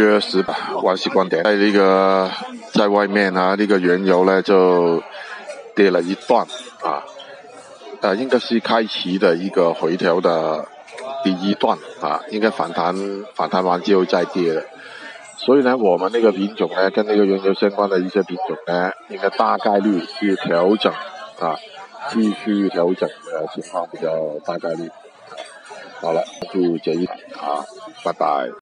约十吧，万喜观点在那个在外面啊，那个原油呢就跌了一段啊，呃，应该是开启的一个回调的第一段啊，应该反弹反弹完之后再跌的，所以呢，我们那个品种呢，跟那个原油相关的一些品种呢，应该大概率是调整啊，继续调整的情况比较大概率。好了，就这一啊，拜拜。